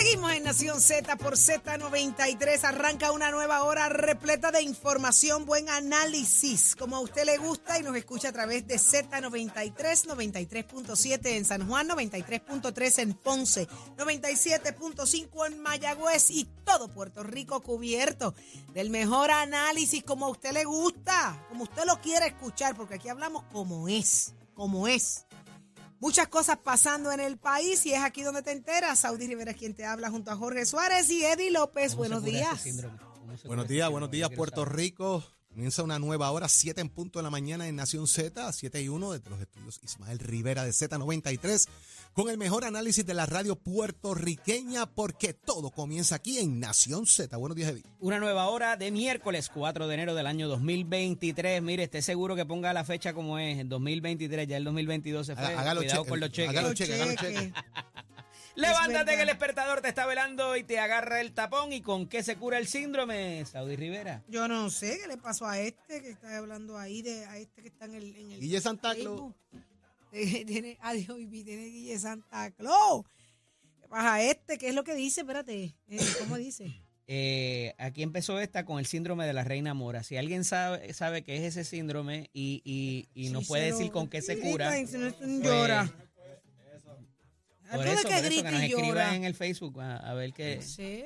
Seguimos en Nación Z por Z93. Arranca una nueva hora repleta de información, buen análisis, como a usted le gusta y nos escucha a través de Z93, 93.7 en San Juan, 93.3 en Ponce, 97.5 en Mayagüez y todo Puerto Rico cubierto del mejor análisis como a usted le gusta, como usted lo quiere escuchar, porque aquí hablamos como es, como es. Muchas cosas pasando en el país y es aquí donde te enteras. Saudi Rivera es quien te habla junto a Jorge Suárez y Eddie López. Buenos días. Buenos días, buenos días Puerto Rico. Comienza una nueva hora, 7 en punto de la mañana en Nación Z, 7 y 1 desde los estudios Ismael Rivera de Z93, con el mejor análisis de la radio puertorriqueña, porque todo comienza aquí en Nación Z. Buenos días, Eddie. Una nueva hora de miércoles 4 de enero del año 2023. Mire, esté seguro que ponga la fecha como es, el 2023, ya el 2022 se fue. Hágalo Cuidado cheque, con los cheques. hágalo cheque, hágalo cheque. Levántate que el despertador te está velando y te agarra el tapón. ¿Y con qué se cura el síndrome, Saudi Rivera? Yo no sé qué le pasó a este que está hablando ahí, de a este que está en el. En el Guille Santa Claus. Tiene, adiós, Vivi, tiene Guille Santa Claus. ¿Qué pasa a este? ¿Qué es lo que dice? Espérate, eh, ¿cómo dice? Eh, aquí empezó esta con el síndrome de la reina mora. Si alguien sabe, sabe qué es ese síndrome y, y, Sí, puede decir con qué se cura, no, pues, llora. Por Tú de eso, que por eso grita que nos y escriba llora. en el Facebook a, a ver qué. Sí,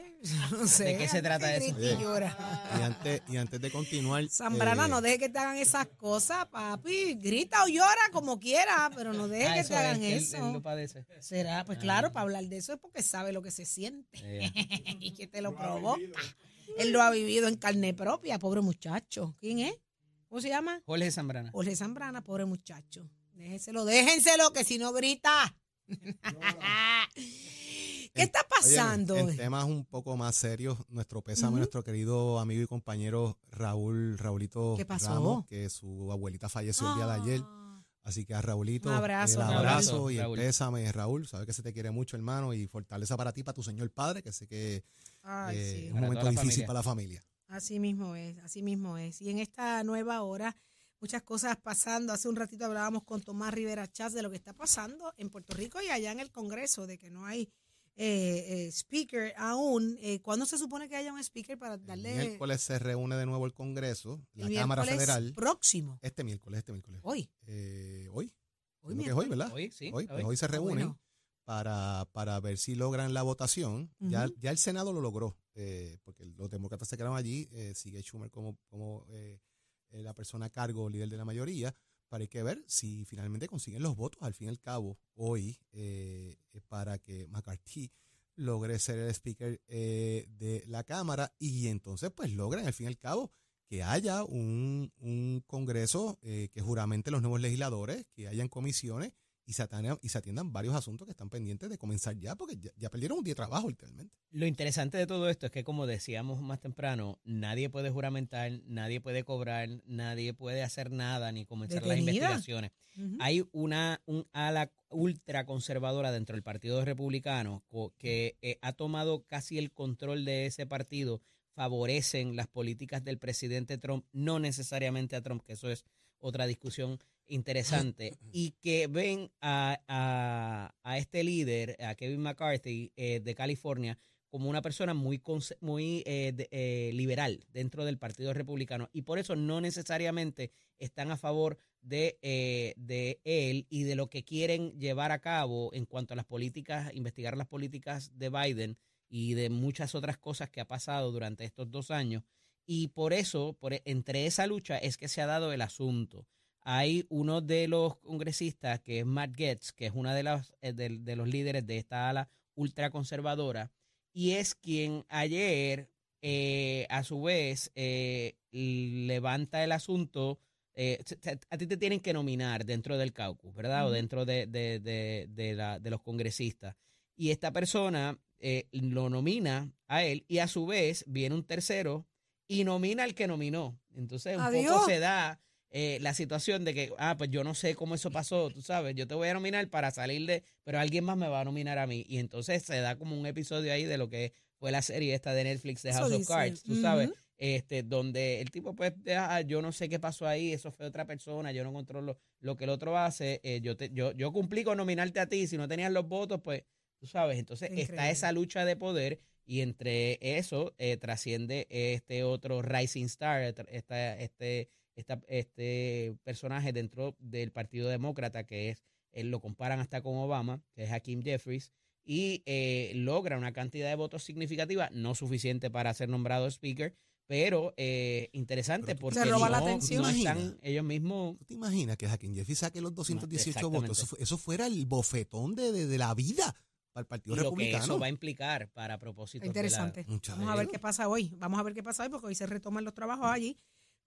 no sé. qué se trata que eso? grita y llora. Y antes, y antes de continuar. Zambrana, eh, no deje que te hagan esas cosas, papi. Grita o llora como quiera, pero no deje Ah, que eso te hagan es, él- eso. él lo padece. Será, pues claro, para hablar de eso es porque sabe lo que se siente Eh, y que te lo provoca. Él lo ha vivido en carne propia, pobre muchacho. ¿Quién es? ¿Cómo se llama? Jorge Zambrana. Jorge Zambrana, pobre muchacho. Déjenselo, déjenselo, que si no grita. ¿Qué está pasando? Oye, en temas un poco más serios, nuestro pésame nuestro querido amigo y compañero Raúl, Raulito ¿Qué pasó? Ramos, que su abuelita falleció el día de ayer. Ah, Así que a Raulito, Un abrazo, el abrazo y el Raúl. pésame, Raúl. Sabes que se te quiere mucho, hermano, y fortaleza para ti, para tu señor padre, que sé que Ay, eh, sí. es un Para momento difícil familia. para la familia. Así mismo es, así mismo es. Y en esta nueva hora, muchas cosas pasando. Hace un ratito hablábamos con Tomás Rivera Chávez de lo que está pasando en Puerto Rico y allá en el Congreso, de que no hay eh, eh, speaker aún. Eh, ¿Cuándo se supone que haya un speaker para El darle miércoles se reúne de nuevo el Congreso, la el Cámara Federal. próximo? Este miércoles, este miércoles. Hoy. Eh, hoy. Hoy, Entiendo que es hoy. ¿verdad? Hoy, sí, Hoy, pues hoy se Ah, reúnen bueno. para, para ver si logran la votación. ya, ya el Senado lo logró, eh, porque los demócratas se quedaron allí, eh, sigue Schumer como, como la persona a cargo, líder de la mayoría, para hay que ver si finalmente consiguen los votos. Al fin y al cabo hoy eh, eh, para que McCarthy logre ser el speaker eh, de la Cámara y entonces pues logran al fin y al cabo que haya un, un Congreso eh, que juramente los nuevos legisladores, que hayan comisiones y se, atiendan, y se atiendan varios asuntos que están pendientes de comenzar ya, porque ya, ya perdieron un día de trabajo literalmente. Lo interesante de todo esto es que, como decíamos más temprano, nadie puede juramentar, nadie puede cobrar, nadie puede hacer nada ni comenzar las investigaciones. Hay una un ala ultra conservadora dentro del Partido Republicano que eh, ha tomado casi el control de ese partido, favorecen las políticas del presidente Trump, no necesariamente a Trump, que eso es otra discusión interesante, y que ven a, a- a este líder, a Kevin McCarthy eh, de California, como una persona muy, muy eh, de- eh, liberal dentro del Partido Republicano y por eso no necesariamente están a favor de, eh, de él y de lo que quieren llevar a cabo en cuanto a las políticas, investigar las políticas de Biden y de muchas otras cosas que ha pasado durante estos dos años. Y por eso, por, entre esa lucha es que se ha dado el asunto. Hay uno de los congresistas, que es Matt Getz, que es uno de, las, eh, de, de los líderes de esta ala ultraconservadora, y es quien ayer, eh, a su vez, eh, levanta el asunto. eh, a ti te tienen que nominar dentro del caucus, ¿verdad? O dentro de, de, de, de la- de los congresistas. Y esta persona eh, lo nomina a él y a su vez viene un tercero y nomina al que nominó. Entonces un Adiós. poco se da eh, la situación de que, ah, pues yo no sé cómo eso pasó, tú sabes, yo te voy a nominar para salir de, pero alguien más me va a nominar a mí. Y entonces se da como un episodio ahí de lo que fue la serie esta de Netflix de House of. Cards, tú sabes, este, donde el tipo pues, ah, yo no sé qué pasó ahí, eso fue otra persona, yo no controlo lo que el otro hace, eh, yo, te, yo, yo cumplí con nominarte a ti, si no tenías los votos, pues Tú sabes, entonces está esa lucha de poder y entre eso eh, trasciende este otro Rising Star, esta, este, esta, este personaje dentro del Partido Demócrata que es, él lo comparan hasta con Obama, que es Hakeem Jeffries, y eh, logra una cantidad de votos significativa, no suficiente para ser nombrado speaker, pero eh, interesante porque roba la atención. están ellos mismos. ¿Tú te imaginas que Hakeem Jeffries saque los 218 votos? Eso, fuera el bofetón de, de, la vida para el Partido Republicano. Lo que eso va a implicar para propósitos Interesante. Vamos a ver qué pasa hoy. Vamos a ver qué pasa hoy porque hoy se retoman los trabajos allí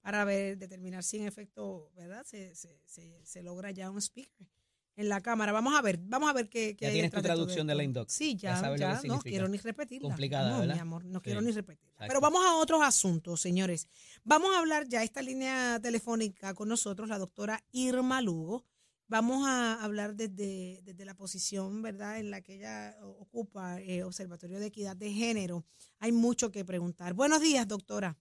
para ver, determinar si en efecto, ¿verdad? Se, se, se, se logra ya un speaker en la cámara. Vamos a ver, vamos a ver qué. ¿Ya tienes tu traducción de, la Indoc? Sí, ya, ya, no quiero ni repetirla. Complicada, no, mi amor, no quiero ni repetirla. Pero vamos a otros asuntos, señores. Vamos a hablar ya esta línea telefónica con nosotros, la doctora Irma Lugo. Vamos a hablar desde, desde la posición, ¿verdad?, en la que ella ocupa el eh, Observatorio de Equidad de Género. Hay mucho que preguntar. Buenos días, doctora.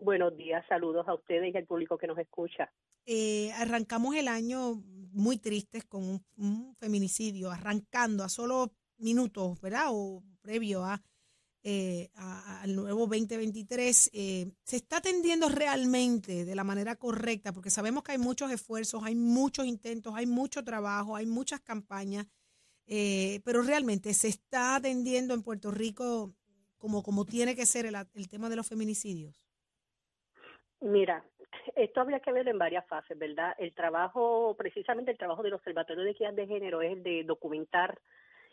Buenos días, saludos a ustedes y al público que nos escucha. Eh, arrancamos el año muy tristes con un, feminicidio, arrancando a solo minutos, ¿verdad? O previo a, eh, al nuevo 2023. Eh, ¿Se está atendiendo realmente de la manera correcta? Porque sabemos que hay muchos esfuerzos, hay muchos intentos, hay mucho trabajo, hay muchas campañas, eh, pero realmente se está atendiendo en Puerto Rico como, como tiene que ser el, el tema de los feminicidios. Mira, esto habría que verlo en varias fases, ¿verdad? El trabajo, precisamente el trabajo del Observatorio de Equidad de Género es el de documentar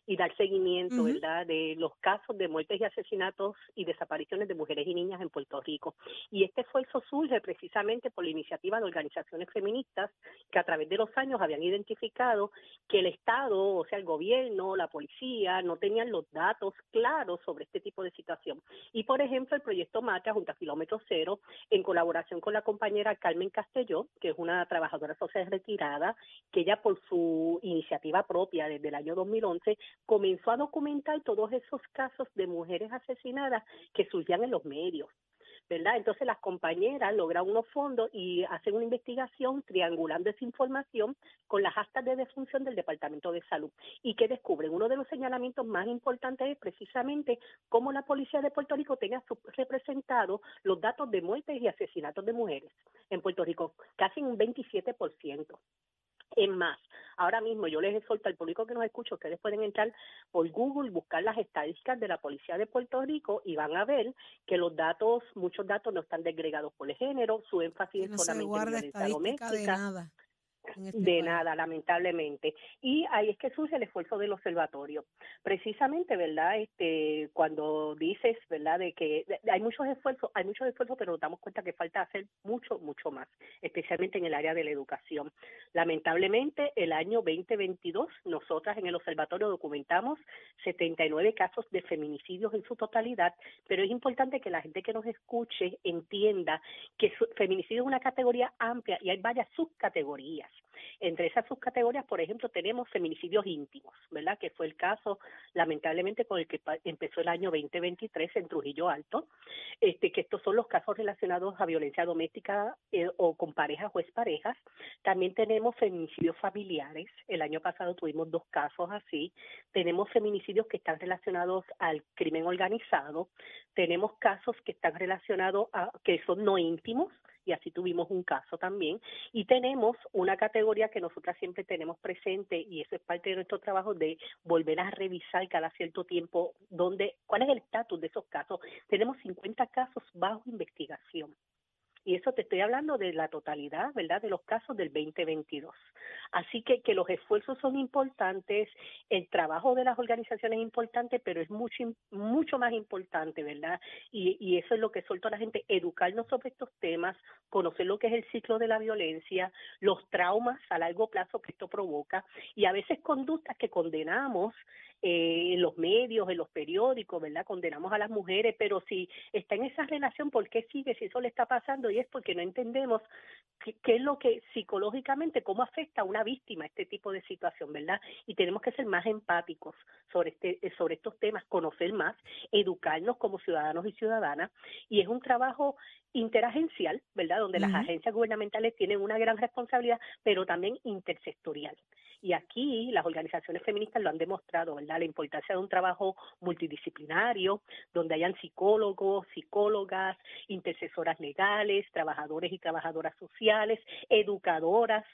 y dar seguimiento, ¿verdad?, de los casos de muertes y asesinatos y desapariciones de mujeres y niñas en Puerto Rico. Y este esfuerzo surge precisamente por la iniciativa de organizaciones feministas que a través de los años habían identificado que el Estado, o sea, el gobierno, la policía, no tenían los datos claros sobre este tipo de situación. Y, por ejemplo, el proyecto MACA, junto a Kilómetro Cero, en colaboración con la compañera Carmen Castelló, que es una trabajadora social retirada, que ella por su iniciativa propia desde el año 2011 comenzó a documentar todos esos casos de mujeres asesinadas que surgían en los medios. ¿verdad? Entonces las compañeras logran unos fondos y hacen una investigación triangulando esa información con las actas de defunción del Departamento de Salud. ¿Y que descubren? Uno de los señalamientos más importantes es precisamente cómo la Policía de Puerto Rico tenía representado los datos de muertes y asesinatos de mujeres en Puerto Rico, casi un 27%. Es más, ahora mismo yo les exhorto al público que nos escucha, ustedes pueden entrar por Google, buscar las estadísticas de la Policía de Puerto Rico y van a ver que los datos, muchos datos no están desgregados por el género, su énfasis es solamente en violencia doméstica. De nada. Este de nada, lamentablemente. Y ahí es que surge el esfuerzo del observatorio. Precisamente, ¿verdad? Este, cuando dices, ¿verdad? De que hay muchos esfuerzos, hay muchos esfuerzos, pero nos damos cuenta que falta hacer mucho, mucho más, especialmente en el área de la educación. Lamentablemente, el año 2022, nosotras en el observatorio documentamos 79 casos de feminicidios en su totalidad, pero es importante que la gente que nos escuche entienda que feminicidio es una categoría amplia y hay varias subcategorías. Entre esas subcategorías, por ejemplo, tenemos feminicidios íntimos, ¿verdad? Que fue el caso, lamentablemente, con el que empezó el año 2023 en Trujillo Alto, este, que estos son los casos relacionados a violencia doméstica eh, o con parejas o exparejas. También tenemos feminicidios familiares. El año pasado tuvimos dos casos así. Tenemos feminicidios que están relacionados al crimen organizado. Tenemos casos que están relacionados a que son no íntimos, y así tuvimos un caso también. Y tenemos una categoría que nosotras siempre tenemos presente y eso es parte de nuestro trabajo de volver a revisar cada cierto tiempo dónde, cuál es el estatus de esos casos. Tenemos 50 casos bajo investigación. Y eso te estoy hablando de la totalidad, ¿verdad?, de los casos del 2022. Así que, que los esfuerzos son importantes, el trabajo de las organizaciones es importante, pero es mucho, mucho más importante, ¿verdad? Y, y eso es lo que suelto a la gente, educarnos sobre estos temas, conocer lo que es el ciclo de la violencia, los traumas a largo plazo que esto provoca y a veces conductas que condenamos eh, en los medios, en los periódicos, ¿verdad? Condenamos a las mujeres, pero si está en esa relación, ¿por qué sigue si eso le está pasando? Es porque no entendemos qué, es lo que psicológicamente, cómo afecta a una víctima este tipo de situación, ¿verdad? Y tenemos que ser más empáticos sobre, este, eh, sobre estos temas, conocer más, educarnos como ciudadanos y ciudadanas, y es un trabajo interagencial, ¿verdad? Donde las agencias gubernamentales tienen una gran responsabilidad, pero también intersectorial. Y aquí las organizaciones feministas lo han demostrado, ¿verdad? La importancia de un trabajo multidisciplinario, donde hayan psicólogos, psicólogas, intercesoras legales, trabajadores y trabajadoras sociales, educadoras,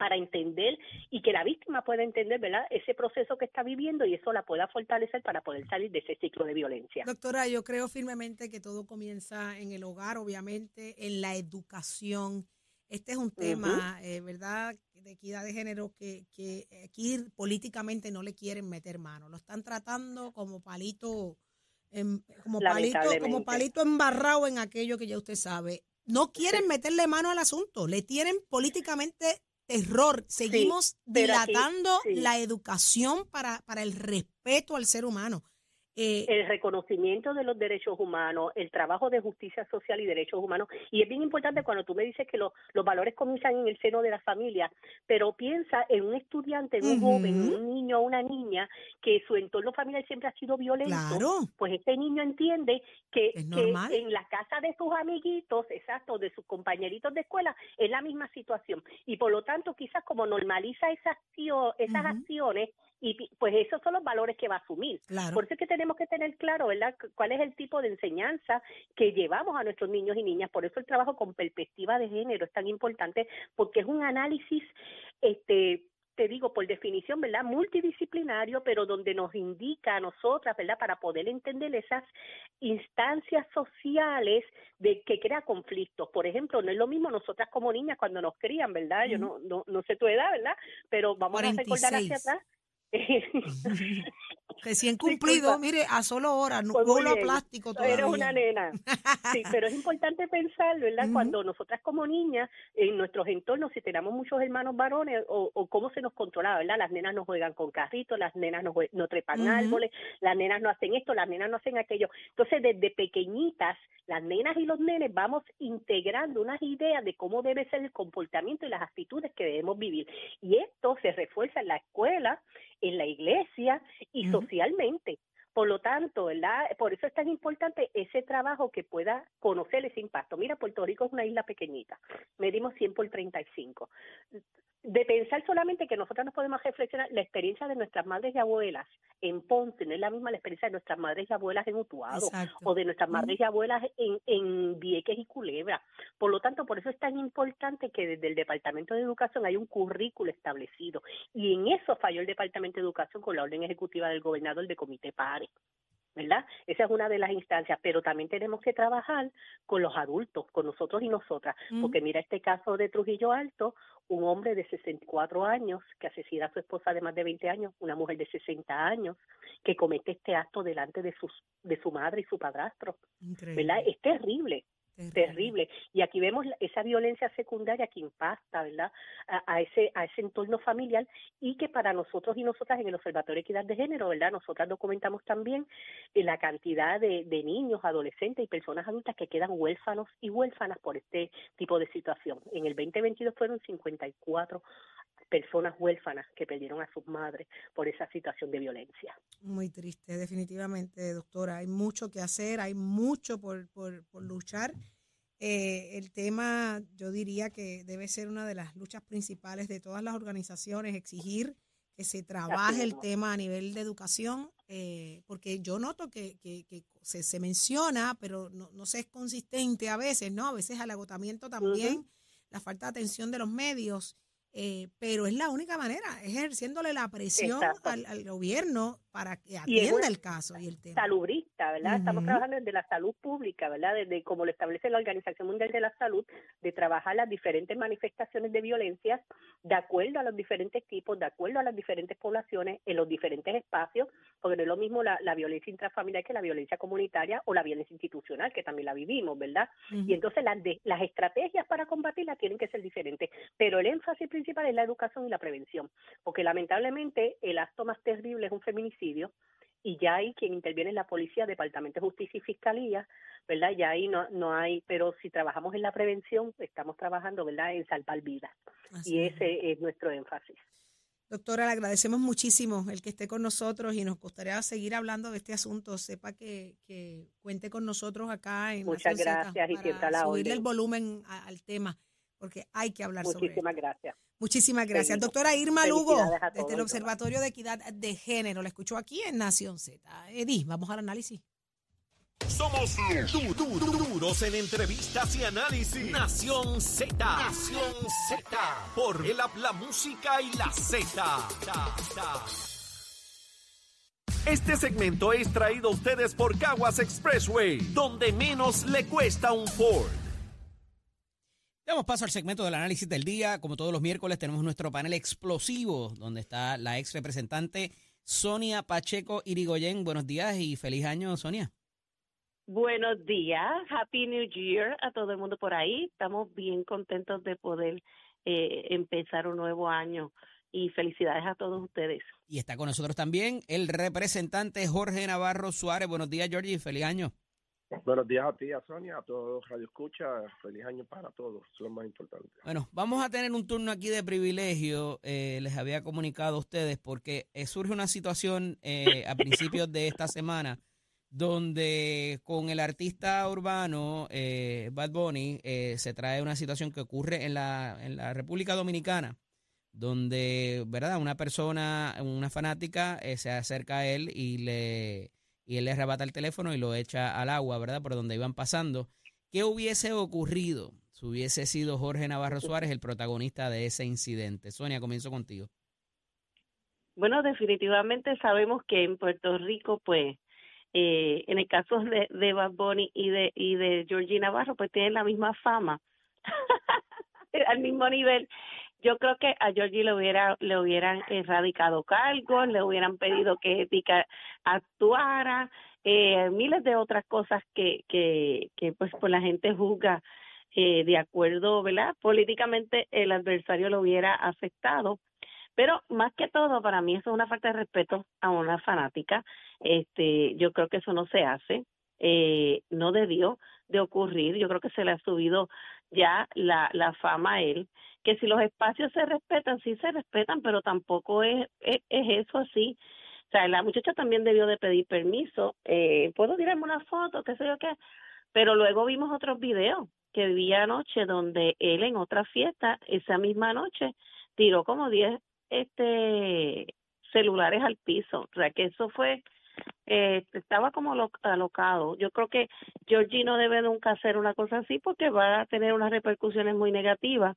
para entender y que la víctima pueda entender ¿verdad? ese proceso que está viviendo y eso la pueda fortalecer para poder salir de ese ciclo de violencia. Doctora, yo creo firmemente que todo comienza en el hogar, obviamente, en la educación. Este es un tema, eh, ¿verdad?, de equidad de género que, que aquí políticamente no le quieren meter mano. Lo están tratando como palito, como palito, como palito embarrado en aquello que ya usted sabe. No quieren meterle mano al asunto, le tienen políticamente terror. Seguimos dilatando la educación para, para el respeto al ser humano. Eh, el reconocimiento de los derechos humanos, el trabajo de justicia social y derechos humanos. Y es bien importante cuando tú me dices que los valores comienzan en el seno de la familia, pero piensa en un estudiante, en un joven, un niño o una niña que su entorno familiar siempre ha sido violento. Pues este niño entiende que, en la casa de sus amiguitos, exacto, de sus compañeritos de escuela, es la misma situación. Y por lo tanto, quizás como normaliza esas, esas acciones, y pues esos son los valores que va a asumir. Por eso es que tenemos que tener claro, ¿verdad?, cuál es el tipo de enseñanza que llevamos a nuestros niños y niñas. Por eso el trabajo con perspectiva de género es tan importante, porque es un análisis, este, te digo, por definición, ¿verdad? Multidisciplinario, pero donde nos indica a nosotras, ¿verdad? Para poder entender esas instancias sociales de que crea conflictos. Por ejemplo, no es lo mismo nosotras como niñas cuando nos crían, ¿verdad? Yo no, no, no sé tu edad, ¿verdad? Pero vamos a recordar hacia atrás Recién cumplido, mire, a solo hora, no pues plástico todavía. Eres una nena. Sí, pero es importante pensarlo, ¿verdad? Cuando nosotras como niñas, en nuestros entornos, si tenemos muchos hermanos varones, o, cómo se nos controla, ¿verdad? Las nenas no juegan con carritos, las nenas no, no trepan árboles, las nenas no hacen esto, las nenas no hacen aquello. Entonces, desde pequeñitas, las nenas y los nenes vamos integrando unas ideas de cómo debe ser el comportamiento y las actitudes que debemos vivir. Y esto se refuerza en la escuela, en la iglesia y socialmente. Por lo tanto, ¿verdad? Por eso es tan importante ese trabajo que pueda conocer ese impacto. Mira, Puerto Rico es una isla pequeñita, medimos 100 por 35 de pensar solamente que nosotros nos podemos reflexionar la experiencia de nuestras madres y abuelas en Ponce no es la misma la experiencia de nuestras madres y abuelas en Utuado o de nuestras madres y abuelas en, en Vieques y Culebra. Por lo tanto, por eso es tan importante que desde el Departamento de Educación hay un currículo establecido y en eso falló el Departamento de Educación con la orden ejecutiva del gobernador de Comité ¿verdad? Esa es una de las instancias, pero también tenemos que trabajar con los adultos, con nosotros y nosotras, porque mira este caso de Trujillo Alto, un hombre de 64 años que asesina a su esposa de más de 20 años, una mujer de 60 años que comete este acto delante de sus de su madre y su padrastro, ¿verdad? Es terrible, Terrible. Y aquí vemos esa violencia secundaria que impacta, ¿verdad? A, ese a ese entorno familiar y que para nosotros y nosotras en el Observatorio de Equidad de Género, ¿verdad? Nosotras documentamos también eh, la cantidad de, de niños, adolescentes y personas adultas que quedan huérfanos y huérfanas por este tipo de situación. En el 2022 fueron 54 personas huérfanas que perdieron a sus madres por esa situación de violencia. Muy triste, definitivamente, doctora. Hay mucho que hacer, hay mucho por, por, por luchar. Eh, el tema, yo diría que debe ser una de las luchas principales de todas las organizaciones, exigir que se trabaje el tema a nivel de educación, eh, porque yo noto que, que, que se, se, menciona, pero no, no se es consistente a veces, ¿no? A veces al agotamiento también, la falta de atención de los medios. Eh, pero es la única manera, ejerciéndole la presión al, gobierno para que atienda el caso y el tema. ¿Verdad? Estamos trabajando desde la salud pública, ¿verdad? Desde como lo establece la Organización Mundial de la Salud, de trabajar las diferentes manifestaciones de violencia de acuerdo a los diferentes tipos, de acuerdo a las diferentes poblaciones, en los diferentes espacios, porque no es lo mismo la, violencia intrafamiliar que la violencia comunitaria o la violencia institucional, que también la vivimos, ¿verdad? Y entonces las, las estrategias para combatirla tienen que ser diferentes, pero el énfasis principal es la educación y la prevención, porque lamentablemente el acto más terrible es un feminicidio y ya hay quien interviene en la policía, Departamento de Justicia y Fiscalía, ¿verdad? Ya ahí no, no hay, pero si trabajamos en la prevención, estamos trabajando, ¿verdad?, en salvar vidas. y ese es nuestro énfasis. Doctora, le agradecemos muchísimo el que esté con nosotros y nos gustaría seguir hablando de este asunto. Sepa que, que cuente con nosotros acá en Muchas gracias y para la subirle el volumen al tema, porque hay que hablar sobre Muchísimas gracias. Muchísimas gracias. Doctora Irma Lugo, desde el Observatorio de Equidad de Género. La escuchó aquí en Nación Z. Edith, vamos al análisis. Somos du duros en entrevistas y análisis. Nación Z. Nación Z. Por el habla música y la Z. Este segmento es traído a ustedes por Caguas Expressway, donde menos le cuesta un Ford. Damos paso al segmento del análisis del día. Como todos los miércoles, tenemos nuestro panel explosivo, donde está la ex representante Sonia Pacheco Irigoyen. Buenos días y feliz año, Sonia. Buenos días, Happy New Year a todo el mundo por ahí. Estamos bien contentos de poder eh, empezar un nuevo año y felicidades a todos ustedes. Y está con nosotros también el representante Jorge Navarro Suárez. Buenos días, Georgie, feliz año. Buenos días a ti, a Sonia, a todos Radio Escucha. Feliz año para todos, lo más importante. Bueno, vamos a tener un turno aquí de privilegio. Eh, les había comunicado a ustedes porque eh, surge una situación a principios de esta semana donde con el artista urbano eh, Bad Bunny eh, se trae una situación que ocurre en la, en la República Dominicana, donde, ¿verdad? Una persona, una fanática, eh, se acerca a él y le y él le arrebata el teléfono y lo echa al agua, ¿verdad? Por donde iban pasando. ¿Qué hubiese ocurrido si hubiese sido Jorge Navarro Suárez el protagonista de ese incidente? Sonia, comienzo contigo. Bueno, definitivamente sabemos que en Puerto Rico, pues, eh, en el caso de, de Bad Bunny y de, y de Georgie Navarro, pues tienen la misma fama, al mismo nivel. Yo creo que a Georgie le, hubiera, le hubieran erradicado cargos, le hubieran pedido que Ética actuara, eh, miles de otras cosas que, que, que pues, pues la gente juzga eh, de acuerdo, ¿verdad? Políticamente el adversario lo hubiera aceptado pero más que todo, para mí eso es una falta de respeto a una fanática. Este, yo creo que eso no se hace, eh, no debió de ocurrir. Yo creo que se le ha subido ya la, la fama él. Que si los espacios se respetan, sí se respetan, pero tampoco es, es, eso así. O sea, la muchacha también debió de pedir permiso. Eh, ¿Puedo tirarme una foto? ¿Qué sé yo qué? Pero luego vimos otros videos que vi anoche donde él en otra fiesta, esa misma noche, tiró como 10 este celulares al piso, o sea que eso fue eh, estaba como alocado. Yo creo que Georgie no debe nunca hacer una cosa así porque va a tener unas repercusiones muy negativas.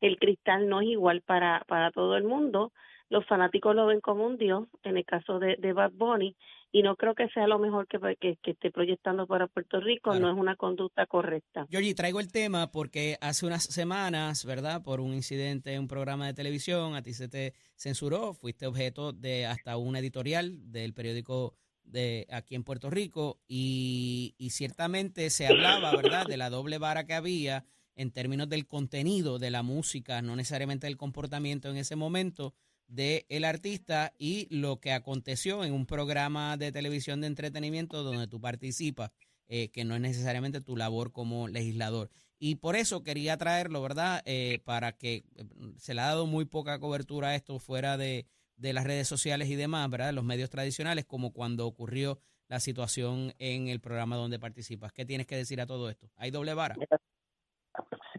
El cristal no es igual para, para todo el mundo. Los fanáticos lo ven como un dios, en el caso de, de Bad Bunny, y no creo que sea lo mejor que, que, esté proyectando para Puerto Rico, no es una conducta correcta. Georgie, traigo el tema porque hace unas semanas, ¿verdad? Por un incidente en un programa de televisión, a ti se te censuró, fuiste objeto de hasta un editorial del periódico de aquí en Puerto Rico y, y ciertamente se hablaba, ¿verdad?, de la doble vara que había en términos del contenido de la música, no necesariamente del comportamiento en ese momento de el artista y lo que aconteció en un programa de televisión de entretenimiento donde tú participas, eh, que no es necesariamente tu labor como legislador. Y por eso quería traerlo, ¿verdad? Eh, para que eh, se le ha dado muy poca cobertura a esto fuera de, de las redes sociales y demás, ¿verdad? Los medios tradicionales, como cuando ocurrió la situación en el programa donde participas. ¿Qué tienes que decir a todo esto? ¿Hay doble vara?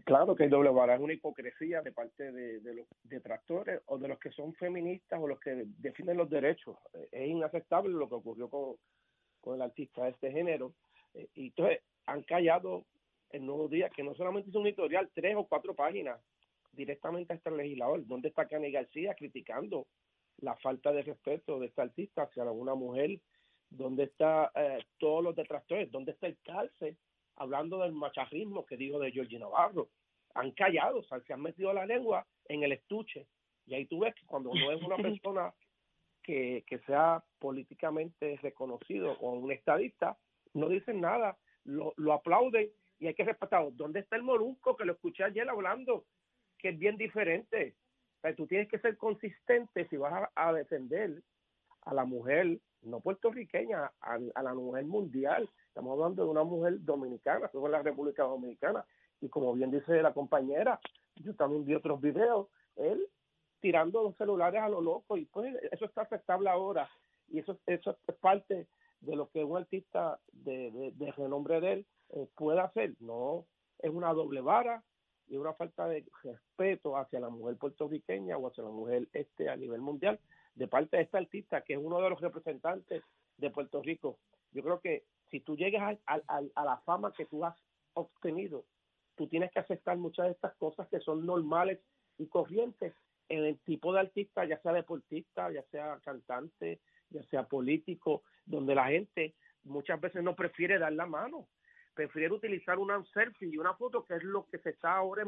Claro que hay doble vara, es una hipocresía de parte de, los detractores o de los que son feministas o los que defienden los derechos. Es inaceptable lo que ocurrió con, con el artista de este género. Eh, y entonces han callado el nuevo día, que no solamente hizo un editorial, tres o cuatro páginas directamente a este legislador. ¿Dónde está Cani García criticando la falta de respeto de este artista hacia una mujer? ¿Dónde está eh, todos los detractores? ¿Dónde está el cárcel hablando del macharrismo que dijo de Georgie Navarro? han callado, o sea, se han metido la lengua en el estuche. Y ahí tú ves que cuando no es una persona que, que sea políticamente reconocido o un estadista, no dicen nada, lo, lo aplauden y hay que respetarlo. ¿Dónde está el morusco que lo escuché ayer hablando? Que es bien diferente. O tú tienes que ser consistente si vas a, defender a la mujer, no puertorriqueña, a, la mujer mundial, Estamos hablando de una mujer dominicana, que en la República Dominicana. Y como bien dice la compañera, yo también vi otros videos, él tirando los celulares a lo loco y pues eso está aceptable ahora y eso, eso es parte de lo que un artista de, de, renombre de él eh, puede hacer. No, es una doble vara y una falta de respeto hacia la mujer puertorriqueña o hacia la mujer este a nivel mundial de parte de este artista que es uno de los representantes de Puerto Rico. Yo creo que si tú llegas a, a la fama que tú has obtenido, tú tienes que aceptar muchas de estas cosas que son normales y corrientes en el tipo de artista, ya sea deportista, ya sea cantante, ya sea político, donde la gente muchas veces no prefiere dar la mano, prefiere utilizar una selfie y una foto, que es lo que se está ahora,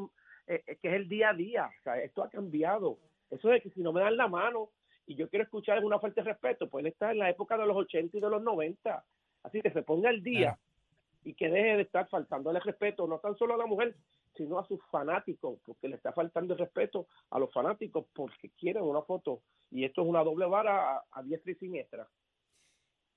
eh, eh, que es el día a día. O sea, esto ha cambiado. Eso de que si no me dan la mano y yo quiero escuchar una falta de respeto, pues él está en la época de los 80 y de los 90. Así que se ponga el día y que deje de estar faltándole respeto, no tan solo a la mujer, sino a sus fanáticos, porque le está faltando el respeto a los fanáticos porque quieren una foto. Y esto es una doble vara a, diestra y siniestra.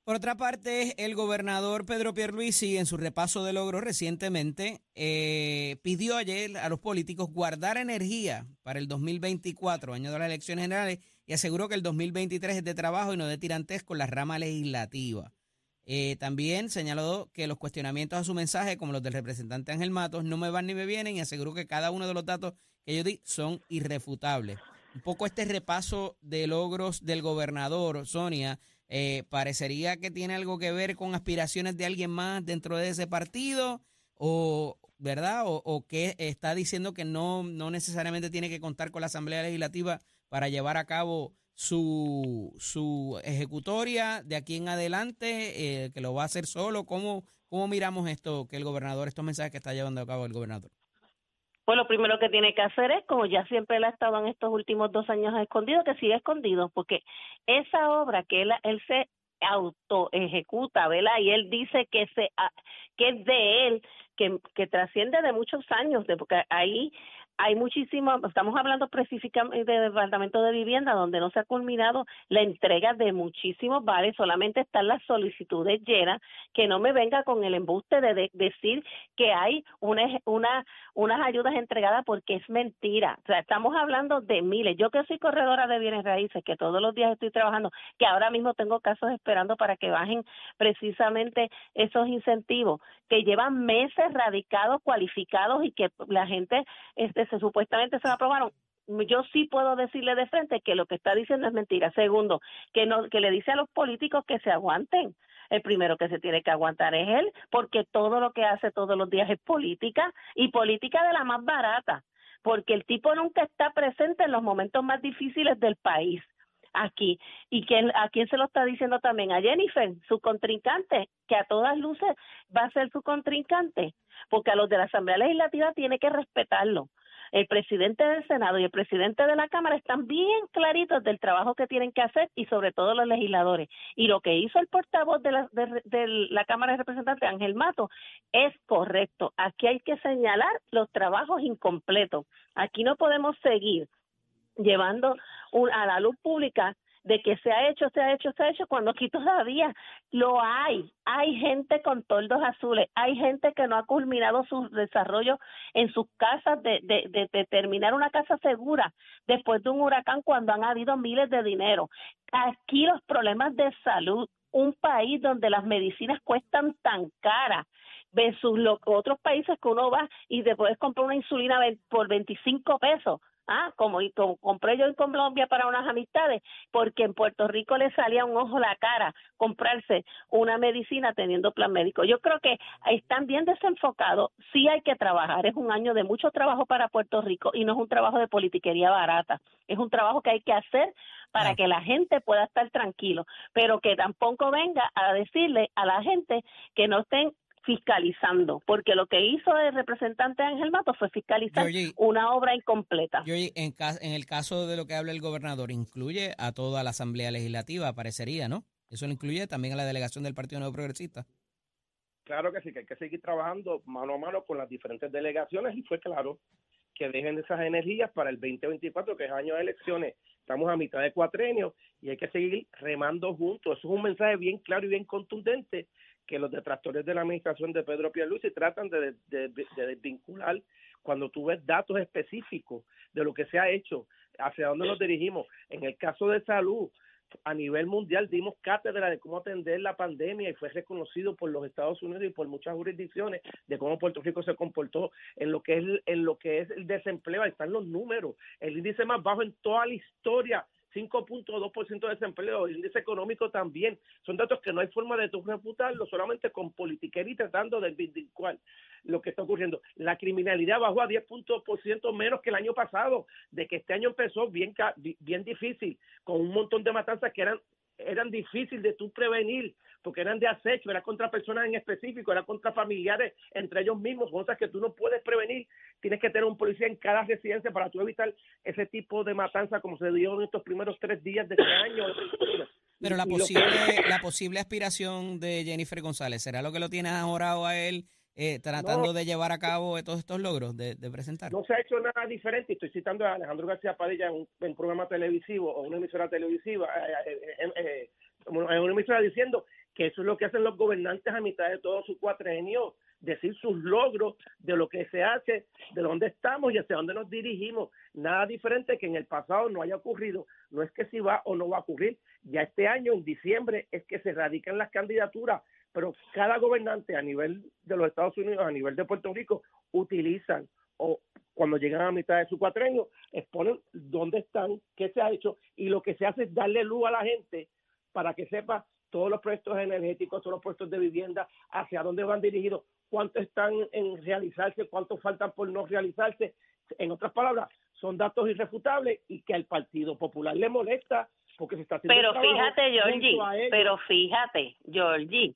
Por otra parte, el gobernador Pedro Pierluisi, en su repaso de logros recientemente, eh, pidió ayer a los políticos guardar energía para el 2024, año de las elecciones generales, y aseguró que el 2023 es de trabajo y no de tirantes con la rama legislativa. Eh, también señaló que los cuestionamientos a su mensaje, como los del representante Ángel Matos, no me van ni me vienen y aseguró que cada uno de los datos que yo di son irrefutables. Un poco este repaso de logros del gobernador, Sonia, eh, parecería que tiene algo que ver con aspiraciones de alguien más dentro de ese partido o, ¿verdad? O, que está diciendo que no, no necesariamente tiene que contar con la Asamblea Legislativa para llevar a cabo su, su ejecutoria de aquí en adelante, eh, que lo va a hacer solo? ¿Cómo, ¿Cómo miramos esto, que el gobernador, estos mensajes que está llevando a cabo el gobernador? Pues lo primero que tiene que hacer es, como ya siempre estado en estos últimos dos años escondido, que siga escondido, porque esa obra que él, él se auto ejecuta, ¿verdad? Y él dice que se que es de él, que, que trasciende de muchos años, de, porque ahí hay muchísimo, estamos hablando específicamente del departamento de vivienda, donde no se ha culminado la entrega de muchísimos bares, solamente están las solicitudes llenas, que no me venga con el embuste de, decir que hay una, una, unas ayudas entregadas porque es mentira. O sea, estamos hablando de miles. Yo que soy corredora de bienes raíces, que todos los días estoy trabajando, que ahora mismo tengo casos esperando para que bajen precisamente esos incentivos, que llevan meses radicados, cualificados y que la gente este, se supuestamente se aprobaron, yo sí puedo decirle de frente que lo que está diciendo es mentira. Segundo, que no que le dice a los políticos que se aguanten. El primero que se tiene que aguantar es él, porque todo lo que hace todos los días es política y política de la más barata, porque el tipo nunca está presente en los momentos más difíciles del país aquí. ¿Y a quién se lo está diciendo también? A Jennifer, su contrincante, que a todas luces va a ser su contrincante, porque a los de la Asamblea Legislativa tiene que respetarlo el presidente del Senado y el presidente de la Cámara están bien claritos del trabajo que tienen que hacer y sobre todo los legisladores. Y lo que hizo el portavoz de la, de, la Cámara de Representantes, Ángel Mato, es correcto. Aquí hay que señalar los trabajos incompletos. Aquí no podemos seguir llevando a la luz pública de que se ha hecho, se ha hecho, se ha hecho, cuando aquí todavía lo hay. Hay gente con toldos azules, hay gente que no ha culminado su desarrollo en sus casas de, de, de, terminar una casa segura después de un huracán cuando han habido miles de dinero. Aquí los problemas de salud, un país donde las medicinas cuestan tan caras versus los otros países que uno va y te puedes comprar una insulina por 25 pesos ah, como, compré yo en Colombia para unas amistades, porque en Puerto Rico le salía un ojo la cara comprarse una medicina teniendo plan médico. Yo creo que están bien desenfocados, sí hay que trabajar, es un año de mucho trabajo para Puerto Rico y no es un trabajo de politiquería barata, es un trabajo que hay que hacer para que la gente pueda estar tranquilo, pero que tampoco venga a decirle a la gente que no estén fiscalizando, porque lo que hizo el representante Ángel Mato fue fiscalizar una obra incompleta. en, en el caso de lo que habla el gobernador, incluye a toda la Asamblea Legislativa, parecería, ¿no? Eso lo incluye también a la delegación del Partido Nuevo Progresista. Claro que sí, que hay que seguir trabajando mano a mano con las diferentes delegaciones y fue claro que dejen esas energías para el 2024, que es año de elecciones. Estamos a mitad de cuatrenio y hay que seguir remando juntos. Eso es un mensaje bien claro y bien contundente que los detractores de la administración de Pedro Pierluisi tratan de, de, de desvincular cuando tú ves datos específicos de lo que se ha hecho, hacia dónde nos dirigimos. En el caso de salud, a nivel mundial dimos cátedra de cómo atender la pandemia y fue reconocido por los Estados Unidos y por muchas jurisdicciones de cómo Puerto Rico se comportó en lo que es en lo que es el desempleo, ahí están los números, el índice más bajo en toda la historia 5.2% de desempleo, el índice económico también. Son datos que no hay forma de tú refutarlo, solamente con politiquería y tratando de vindicar lo que está ocurriendo. La criminalidad bajó a 10% menos que el año pasado, de que este año empezó bien, bien difícil, con un montón de matanzas que eran eran difíciles de tú prevenir, porque eran de acecho, era contra personas en específico, era contra familiares entre ellos mismos, cosas que tú no puedes prevenir. Tienes que tener un policía en cada residencia para tú evitar ese tipo de matanza como se dio en estos primeros tres días de este año. Pero la posible, la posible aspiración de Jennifer González, ¿será lo que lo tiene ahora a él eh, tratando de llevar a cabo todos estos logros de, presentar? No se ha hecho nada diferente. Estoy citando a Alejandro García Padilla en un, programa televisivo o una emisora televisiva, eh, eh, en una emisora diciendo que eso es lo que hacen los gobernantes a mitad de todo su cuatrenio, decir sus logros de lo que se hace, de dónde estamos y hacia dónde nos dirigimos. Nada diferente que en el pasado no haya ocurrido. No es que si va o no va a ocurrir. Ya este año, en diciembre, es que se radican las candidaturas pero cada gobernante a nivel de los Estados Unidos, a nivel de Puerto Rico, utilizan o cuando llegan a mitad de su cuatrenio, exponen dónde están, qué se ha hecho y lo que se hace es darle luz a la gente para que sepa todos los proyectos energéticos, todos los puestos de vivienda, hacia dónde van dirigidos, cuántos están en realizarse, cuántos faltan por no realizarse. En otras palabras, son datos irrefutables y que al Partido Popular le molesta porque se está haciendo Pero fíjate, Georgie, pero fíjate, Georgie,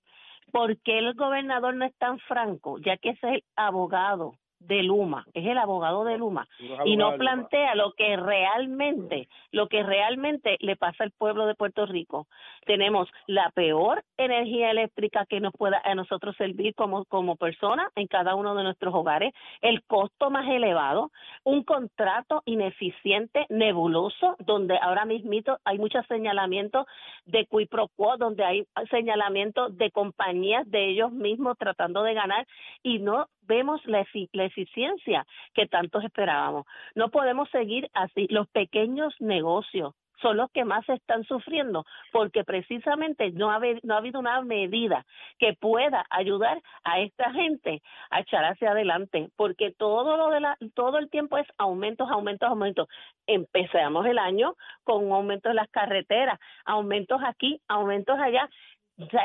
¿Por qué el gobernador no es tan franco? Ya que es el abogado de Luma, es el abogado de Luma y no plantea lo que realmente, lo que realmente le pasa al pueblo de Puerto Rico. Tenemos la peor energía eléctrica que nos pueda a nosotros servir como como personas en cada uno de nuestros hogares, el costo más elevado, un contrato ineficiente, nebuloso, donde ahora mismito hay muchos señalamientos de qui pro quo, donde hay señalamientos de compañías de ellos mismos tratando de ganar y no vemos la, eficiencia que tantos esperábamos. No podemos seguir así. Los pequeños negocios son los que más están sufriendo porque precisamente no ha, no ha habido una medida que pueda ayudar a esta gente a echar hacia adelante porque todo lo de la todo el tiempo es aumentos aumentos aumentos empezamos el año con aumentos en las carreteras aumentos aquí aumentos allá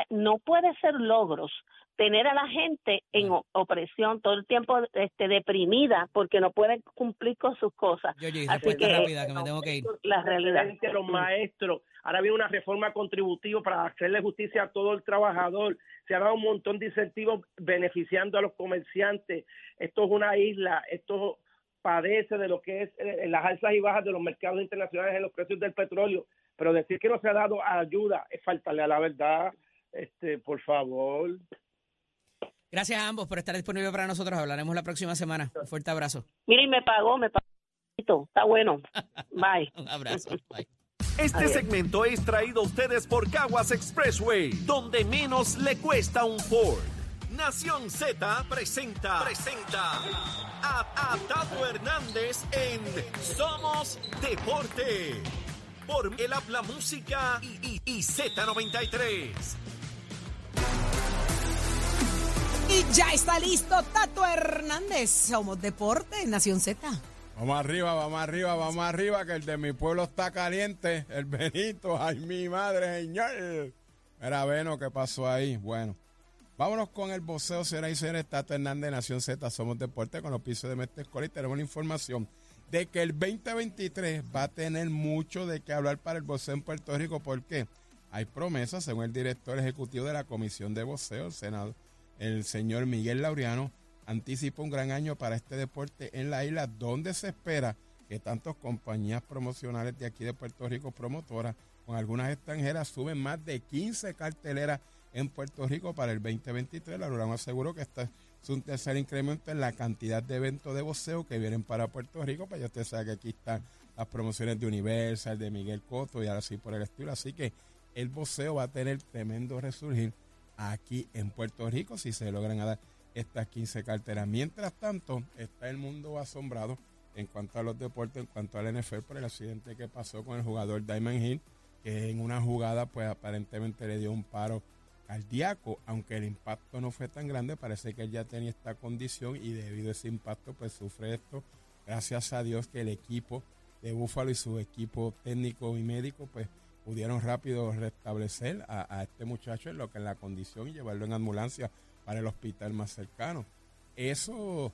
no puede ser logros tener a la gente en opresión todo el tiempo este, deprimida porque no pueden cumplir con sus cosas. Yo, Así que, rápida, que me tengo que ir. La realidad. Los maestros, ahora viene una reforma contributiva para hacerle justicia a todo el trabajador. Se ha dado un montón de incentivos beneficiando a los comerciantes. Esto es una isla, esto padece de lo que es eh, las alzas y bajas de los mercados internacionales en los precios del petróleo. Pero decir que no se ha dado ayuda es faltarle a la verdad. Este, por favor. Gracias a ambos por estar disponibles para nosotros. Hablaremos la próxima semana. Un fuerte abrazo. Mire, me pagó, me pagó. Está bueno. Bye. Un abrazo. Bye. Este segmento es traído a ustedes por Caguas Expressway, donde menos le cuesta un Ford. Nación Z presenta, presenta a, a Tato Hernández en Somos Deporte. Por el habla música y, y, y Z93. Y ya está listo Tato Hernández. Somos Deporte, Nación Z. Vamos arriba, vamos arriba, vamos arriba, que el de mi pueblo está caliente. El Benito, ay mi madre, señor. Era bueno ¿qué pasó ahí? Bueno, vámonos con el boxeo, señoras y señores. Tato Hernández, Nación Z, Somos Deporte, con los pisos de Mestre Escola y tenemos la información de que el 2023 va a tener mucho de qué hablar para el boxeo en Puerto Rico. ¿Por qué? Hay promesas, según el director ejecutivo de la Comisión de Boxeo, el Senado, el señor Miguel Laureano anticipa un gran año para este deporte en la isla, donde se espera que tantas compañías promocionales de aquí de Puerto Rico, promotoras, con algunas extranjeras, suben más de 15 carteleras en Puerto Rico para el 2023. Laureano aseguró que este es un tercer incremento en la cantidad de eventos de boxeo que vienen para Puerto Rico. Pues ya usted sabe que aquí están las promociones de Universal, de Miguel Coto y ahora sí por el estilo. Así que el boxeo va a tener tremendo resurgir aquí en Puerto Rico si se logran dar estas 15 carteras. Mientras tanto, está el mundo asombrado en cuanto a los deportes, en cuanto al NFL, por el accidente que pasó con el jugador Diamond Hill, que en una jugada pues aparentemente le dio un paro cardíaco, aunque el impacto no fue tan grande, parece que él ya tenía esta condición y debido a ese impacto pues sufre esto. Gracias a Dios que el equipo de Búfalo y su equipo técnico y médico pues pudieron rápido restablecer a, este muchacho en lo que es la condición y llevarlo en ambulancia para el hospital más cercano. Eso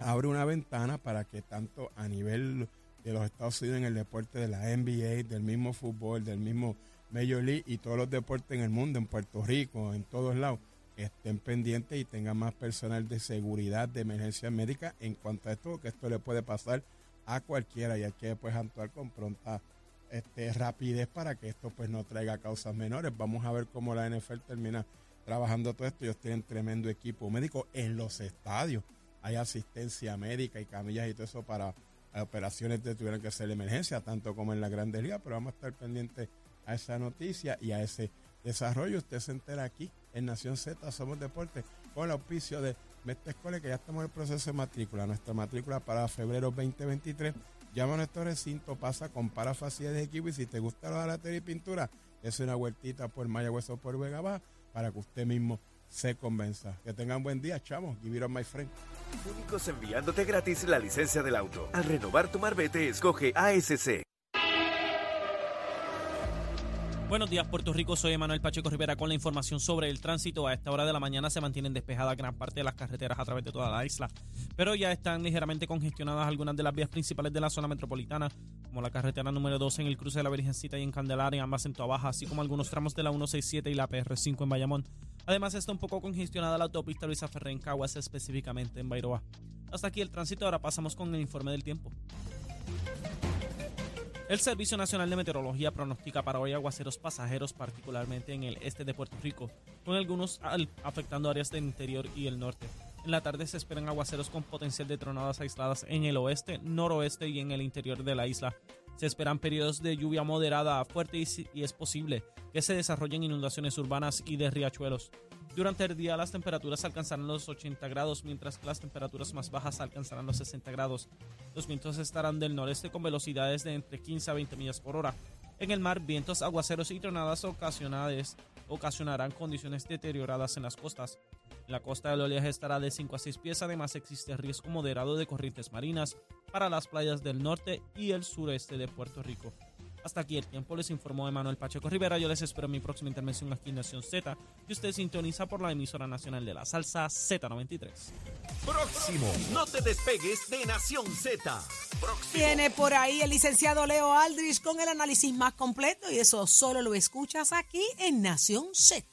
abre una ventana para que tanto a nivel de los Estados Unidos en el deporte de la NBA, del mismo fútbol, del mismo Major League y todos los deportes en el mundo, en Puerto Rico, en todos lados, estén pendientes y tengan más personal de seguridad, de emergencia médica en cuanto a esto, que esto le puede pasar a cualquiera y hay que pues actuar con pronta este, rapidez para que esto pues no traiga causas menores. Vamos a ver cómo la NFL termina trabajando todo esto. Ellos tienen tremendo equipo médico en los estadios. Hay asistencia médica y camillas y todo eso para operaciones que tuvieran que ser emergencia, tanto como en la Grande Liga, pero vamos a estar pendientes a esa noticia y a ese desarrollo. Usted se entera aquí en Nación Z, Somos Deporte, con el auspicio de Mestre Escuela, que ya estamos en el proceso de matrícula. Nuestra matrícula para febrero 2023. Llama a nuestro recinto, pasa, compara facilidades de equipo y si te gusta la jalatería y pintura, es una vueltita por Mayagüez o por Vega para que usted mismo se convenza. Que tengan buen día, chamos. Give it up, my friend. Únicos enviándote gratis la licencia del auto. Al renovar tu marbete, escoge ASC. Buenos días, Puerto Rico. Soy Emanuel Pacheco Rivera con la información sobre el tránsito. A esta hora de la mañana se mantienen despejadas gran parte de las carreteras a través de toda la isla, pero ya están ligeramente congestionadas algunas de las vías principales de la zona metropolitana, como la carretera número 12 en el cruce de la Virgencita y en Candelaria, ambas en Baja, así como algunos tramos de la 167 y la PR5 en Bayamón. Además, está un poco congestionada la autopista Luisa Ferré en Caguas, específicamente en Bairoa. Hasta aquí el tránsito. Ahora pasamos con el informe del tiempo. El Servicio Nacional de Meteorología pronostica para hoy aguaceros pasajeros, particularmente en el este de Puerto Rico, con algunos afectando áreas del interior y el norte. En la tarde se esperan aguaceros con potencial de tronadas aisladas en el oeste, noroeste y en el interior de la isla. Se esperan periodos de lluvia moderada a fuerte y es posible que se desarrollen inundaciones urbanas y de riachuelos. Durante el día las temperaturas alcanzarán los 80 grados, mientras que las temperaturas más bajas alcanzarán los 60 grados. Los vientos estarán del noreste con velocidades de entre 15 a 20 millas por hora. En el mar, vientos, aguaceros y tronadas ocasionales ocasionarán condiciones deterioradas en las costas. En la costa del oleaje estará de 5 a 6 pies, además existe riesgo moderado de corrientes marinas para las playas del norte y el sureste de Puerto Rico. Hasta aquí el tiempo, les informó Emanuel Pacheco Rivera. Yo les espero en mi próxima intervención aquí en Nación Z, y usted sintoniza por la emisora nacional de la salsa Z93. Próximo, no te despegues de Nación Z. Próximo. Viene por ahí el licenciado Leo Aldrich con el análisis más completo y eso solo lo escuchas aquí en Nación Z.